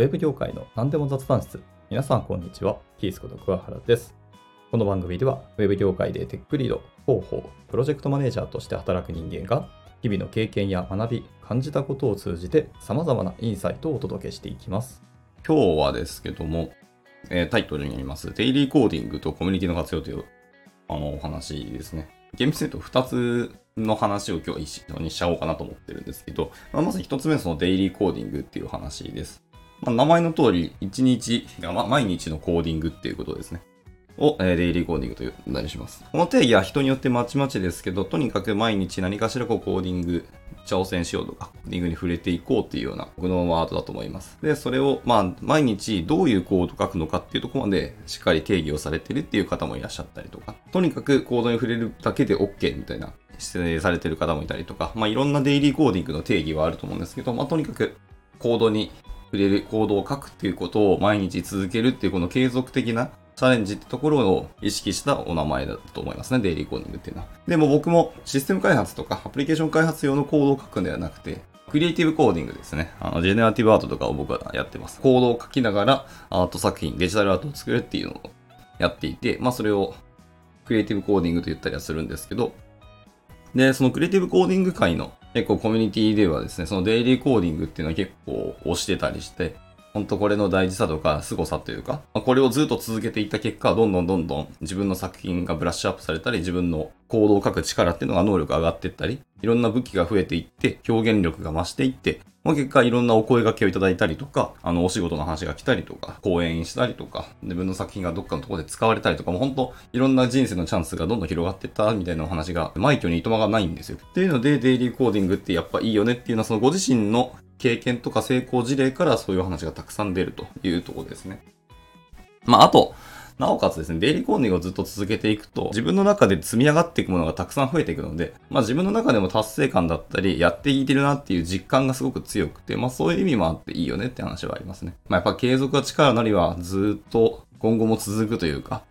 ウェブ業界の何でも雑談室。皆さんこんにちは。キースこと桑原です。この番組では、ウェブ業界でテックリード、広報、プロジェクトマネージャーとして働く人間が、日々の経験や学び、感じたことを通じて様々なインサイトをお届けしていきます。今日はですけども、えータイトルにあります、デイリーコーディングとコミュニティの活用という、あの、お話ですね。厳密に言うと2つの話を今日は一緒にしちゃおうかなと思ってるんですけど、まず1つ目はそのデイリーコーディングっていう話です。まあ、名前の通り、1日、ま毎日のコーディングっていうことですね。を、えーデイリーコーディングと呼んだりします。この定義は人によってまちまちですけど、とにかく毎日何かしらこうコーディング挑戦しようとか、コーディングに触れていこうっていうような僕のワードだと思います。で、それを、まあ、毎日どういうコード書くのかっていうところまでしっかり定義をされてるっていう方もいらっしゃったりとか、とにかくコードに触れるだけで OK みたいな指定されてる方もいたりとか、まあ、いろんなデイリーコーディングの定義はあると思うんですけど、まあ、とにかくコードに触れる、コードを書くっていうことを毎日続けるっていうこの継続的なチャレンジってところを意識したお名前だと思いますね、デイリーコーディングっていうのは。でも僕もシステム開発とかアプリケーション開発用のコードを書くんではなくて、クリエイティブコーディングですね。あの、ジェネラティブアートとかを僕はやってます。コードを書きながらアート作品、デジタルアートを作るっていうのをやっていて、まあそれをクリエイティブコーディングと言ったりはするんですけど、で、そのクリエイティブコーディング界の結構コミュニティではですね、そのデイリーコーディングっていうのは結構押してたりして、ほんとこれの大事さとか凄さというか、まあこれをずっと続けていった結果、どんどんどんどん自分の作品がブラッシュアップされたり、自分の行動を書く力っていうのが能力上がっていったり、いろんな武器が増えていって、表現力が増していって、まあ、結果いろんなお声掛けをいただいたりとか、あの、お仕事の話が来たりとか、講演したりとか、自分の作品がどっかのところで使われたりとか、もう本当いろんな人生のチャンスがどんどん広がっていったみたいなお話が、枚挙にいとまがないんですよ。っていうので、デイリーコーディングってやっぱいいよねっていうのは、そのご自身の経験とか成功事例からそういう話がたくさん出るというところですね。まあ、あと、なおかつですね、デイリーコーディングをずっと続けていくと、自分の中で積み上がっていくものがたくさん増えていくので、まあ自分の中でも達成感だったり、やっていけるなっていう実感がすごく強くて、まあそういう意味もあっていいよねって話はありますね。まあやっぱ継続が力なりはずっと今後も続くというか、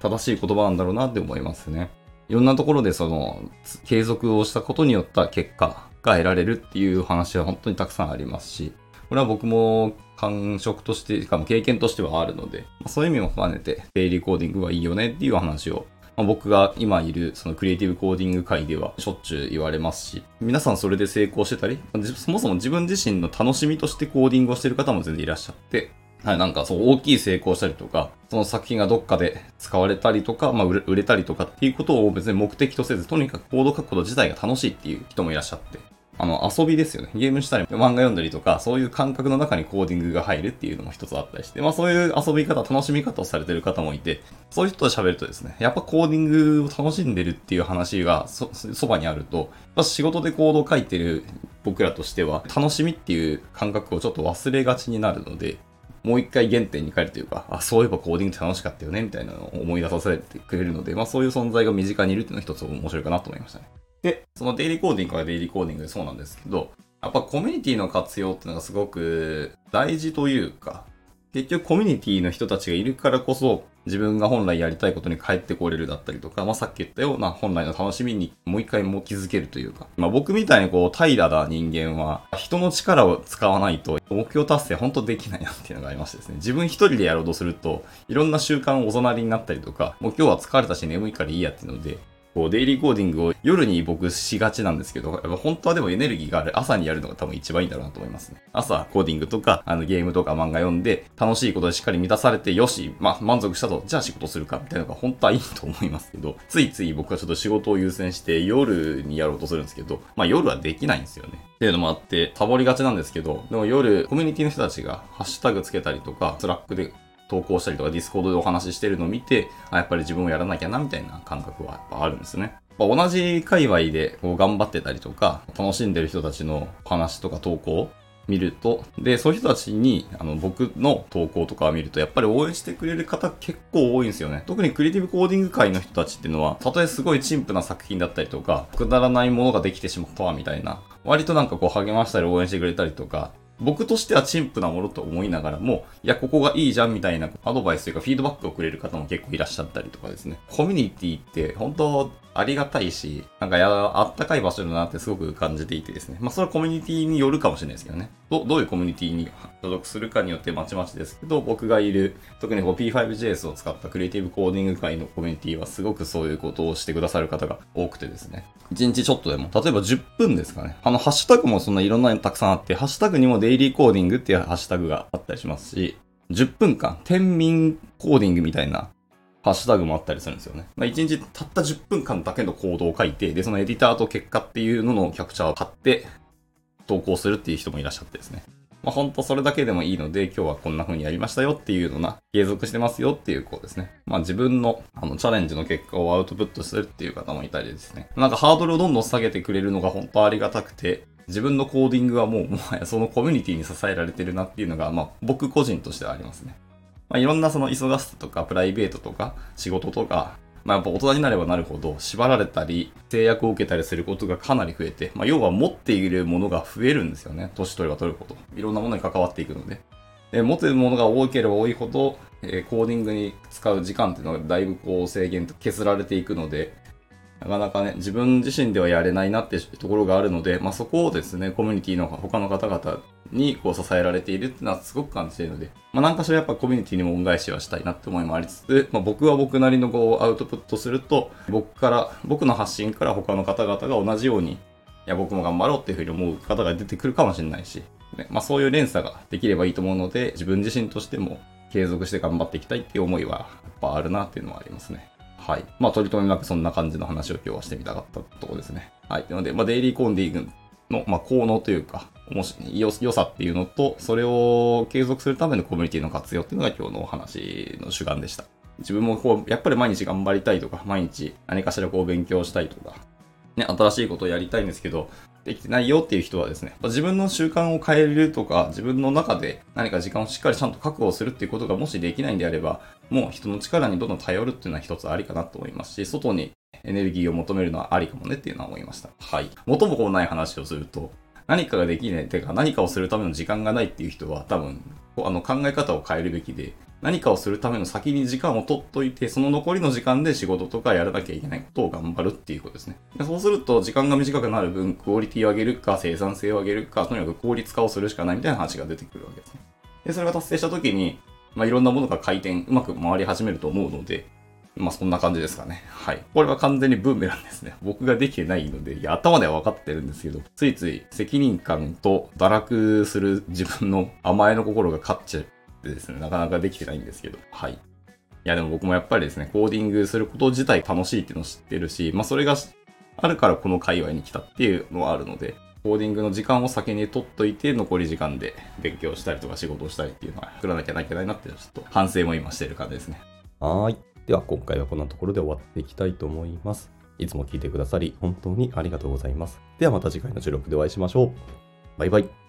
正しい言葉なんだろうなって思いますね。いろんなところでその、継続をしたことによった結果が得られるっていう話は本当にたくさんありますし、これは僕も感触として、しかも経験としてはあるので、まあそういう意味も兼ねて、デイリーコーディングはいいよねっていう話を、まあ僕が今いるそのクリエイティブコーディング界ではしょっちゅう言われますし、皆さんそれで成功してたり、まあそもそも自分自身の楽しみとしてコーディングをしてる方も全然いらっしゃって、はい、なんかそう大きい成功したりとか、その作品がどっかで使われたりとか、まあ売れたりとかっていうことを別に目的とせず、とにかくコード書くこと自体が楽しいっていう人もいらっしゃって、あの、遊びですよね。ゲームしたり、漫画読んだりとか、そういう感覚の中にコーディングが入るっていうのも一つあったりして、まあそういう遊び方、楽しみ方をされてる方もいて、そういう人と喋るとですね、やっぱコーディングを楽しんでるっていう話がそ、そばにあると、やっぱ仕事でコードを書いてる僕らとしては、楽しみっていう感覚をちょっと忘れがちになるので、もう一回原点に帰るというか、あ、そういえばコーディング楽しかったよね、みたいなのを思い出させてくれるので、まあそういう存在が身近にいるっていうのは一つ面白いかなと思いましたね。で、そのデイリーコーディングはデイリーコーディングでそうなんですけど、やっぱコミュニティの活用っていうのがすごく大事というか、結局コミュニティの人たちがいるからこそ自分が本来やりたいことに帰ってこれるだったりとか、まあさっき言ったような本来の楽しみにもう一回も気づけるというか、まあ僕みたいにこう平らな人間は人の力を使わないと目標達成本当できないなっていうのがありましてですね、自分一人でやろうとするといろんな習慣おざなりになったりとか、もう今日は疲れたし眠いからいいやっていうので、こう、デイリーコーディングを夜に僕しがちなんですけど、やっぱ本当はでもエネルギーがある朝にやるのが多分一番いいんだろうなと思いますね。朝コーディングとか、あのゲームとか漫画読んで、楽しいことでしっかり満たされて、よし、まあ満足したと、じゃあ仕事するかみたいなのが本当はいいと思いますけど、ついつい僕はちょっと仕事を優先して夜にやろうとするんですけど、まあ夜はできないんですよね。っていうのもあって、サボりがちなんですけど、でも夜、コミュニティの人たちがハッシュタグつけたりとか、スラックで投稿したりとか、ディスコードでお話ししてるのを見て、あ、やっぱり自分もやらなきゃな、みたいな感覚はやっぱあるんですね。まあ同じ界隈でこう頑張ってたりとか、楽しんでる人たちの話とか投稿見ると、で、そういう人たちに、あの、僕の投稿とかを見ると、やっぱり応援してくれる方結構多いんですよね。特にクリエイティブコーディング界の人たちっていうのは、たとえすごい陳腐な作品だったりとか、くだらないものができてしまったわ、みたいな、割となんかこう励ましたり応援してくれたりとか、僕としては陳腐なものと思いながらも、いや、ここがいいじゃんみたいなアドバイスというかフィードバックをくれる方も結構いらっしゃったりとかですね。コミュニティって本当ありがたいし、なんかや、あったかい場所だなってすごく感じていてですね。まあそれはコミュニティによるかもしれないですけどね。どどういうコミュニティに所属するかによってまちまちですけど、僕がいる、特にこう P5JS を使ったクリエイティブコーディング界のコミュニティはすごくそういうことをしてくださる方が多くてですね。1日ちょっとでも、例えば10分ですかね。あの、ハッシュタグもそんないろんなのたくさんあって、ハッシュタグにもデイリーコーディングっていうハッシュタグがあったりしますし、10分間、天民コーディングみたいなハッシュタグもあったりするんですよね。まあ、1日たった10分間だけのコードを書いて、で、そのエディターと結果っていうののキャプチャーを貼って投稿するっていう人もいらっしゃってですね。まあ、ほんとそれだけでもいいので、今日はこんな風にやりましたよっていうのな、継続してますよっていうこうですね。まあ自分のあのチャレンジの結果をアウトプットするっていう方もいたりですね。なんかハードルをどんどん下げてくれるのが本当ありがたくて、自分のコーディングはもうもはやそのコミュニティに支えられてるなっていうのが、まあ僕個人としてはありますね。まあいろんなその忙しさとかプライベートとか仕事とか、まあ、やっぱ大人になればなるほど縛られたり制約を受けたりすることがかなり増えて、まあ、要は持っているものが増えるんですよね。年取れば取るほど。いろんなものに関わっていくので。で持ってるものが多ければ多いほど、えー、コーディングに使う時間っていうのがだいぶこう制限と削られていくので、なかなかね、自分自身ではやれないなってところがあるので、まあそこをですね、コミュニティの他の方々にこう支えられているっていうのはすごく感じているので、まあなんかしらやっぱコミュニティにも恩返しはしたいなって思いもありつつ、まあ僕は僕なりのこうアウトプットすると、僕から、僕の発信から他の方々が同じように、いや僕も頑張ろうっていうふうに思う方が出てくるかもしれないし、ね、まあそういう連鎖ができればいいと思うので、自分自身としても継続して頑張っていきたいっていう思いはやっぱあるなっていうのはありますね。はい。まあ、取り留めなくそんな感じの話を今日はしてみたかったところですね。はい。なので、まあ、デイリーコンディングの、まあ、効能というか、もし、良さっていうのと、それを継続するためのコミュニティの活用っていうのが今日のお話の主眼でした。自分もこう、やっぱり毎日頑張りたいとか、毎日何かしらこう勉強したいとか、ね、新しいことをやりたいんですけど、できてないよっていう人はですね、自分の習慣を変えるとか、自分の中で何か時間をしっかりちゃんと確保するっていうことがもしできないんであれば、もう人の力にどんどん頼るっていうのは一つありかなと思いますし、外にエネルギーを求めるのはありかもねっていうのは思いました。はい。元もこうない話をすると、何かができない、てか何かをするための時間がないっていう人は多分、あの考え方を変えるべきで、何かをするための先に時間を取っといて、その残りの時間で仕事とかやらなきゃいけないことを頑張るっていうことですね。でそうすると、時間が短くなる分、クオリティを上げるか、生産性を上げるか、とにかく効率化をするしかないみたいな話が出てくるわけですね。で、それが達成した時に、まあ、いろんなものが回転、うまく回り始めると思うので、まあそんな感じですかね。はい。これは完全にブーメランですね。僕ができてないので、いや、頭では分かってるんですけど、ついつい責任感と堕落する自分の 甘えの心が勝っちゃってですね、なかなかできてないんですけど、はい。いや、でも僕もやっぱりですね、コーディングすること自体楽しいっていうのを知ってるし、まあそれがあるからこの界隈に来たっていうのはあるので、コーディングの時間を先に取っといて、残り時間で勉強したりとか仕事をしたりっていうのは作らなきゃいけないなって、ちょっと反省も今してる感じですね。はい。では今回はこんなところで終わっていきたいと思います。いつも聞いてくださり本当にありがとうございます。ではまた次回の収録でお会いしましょう。バイバイ。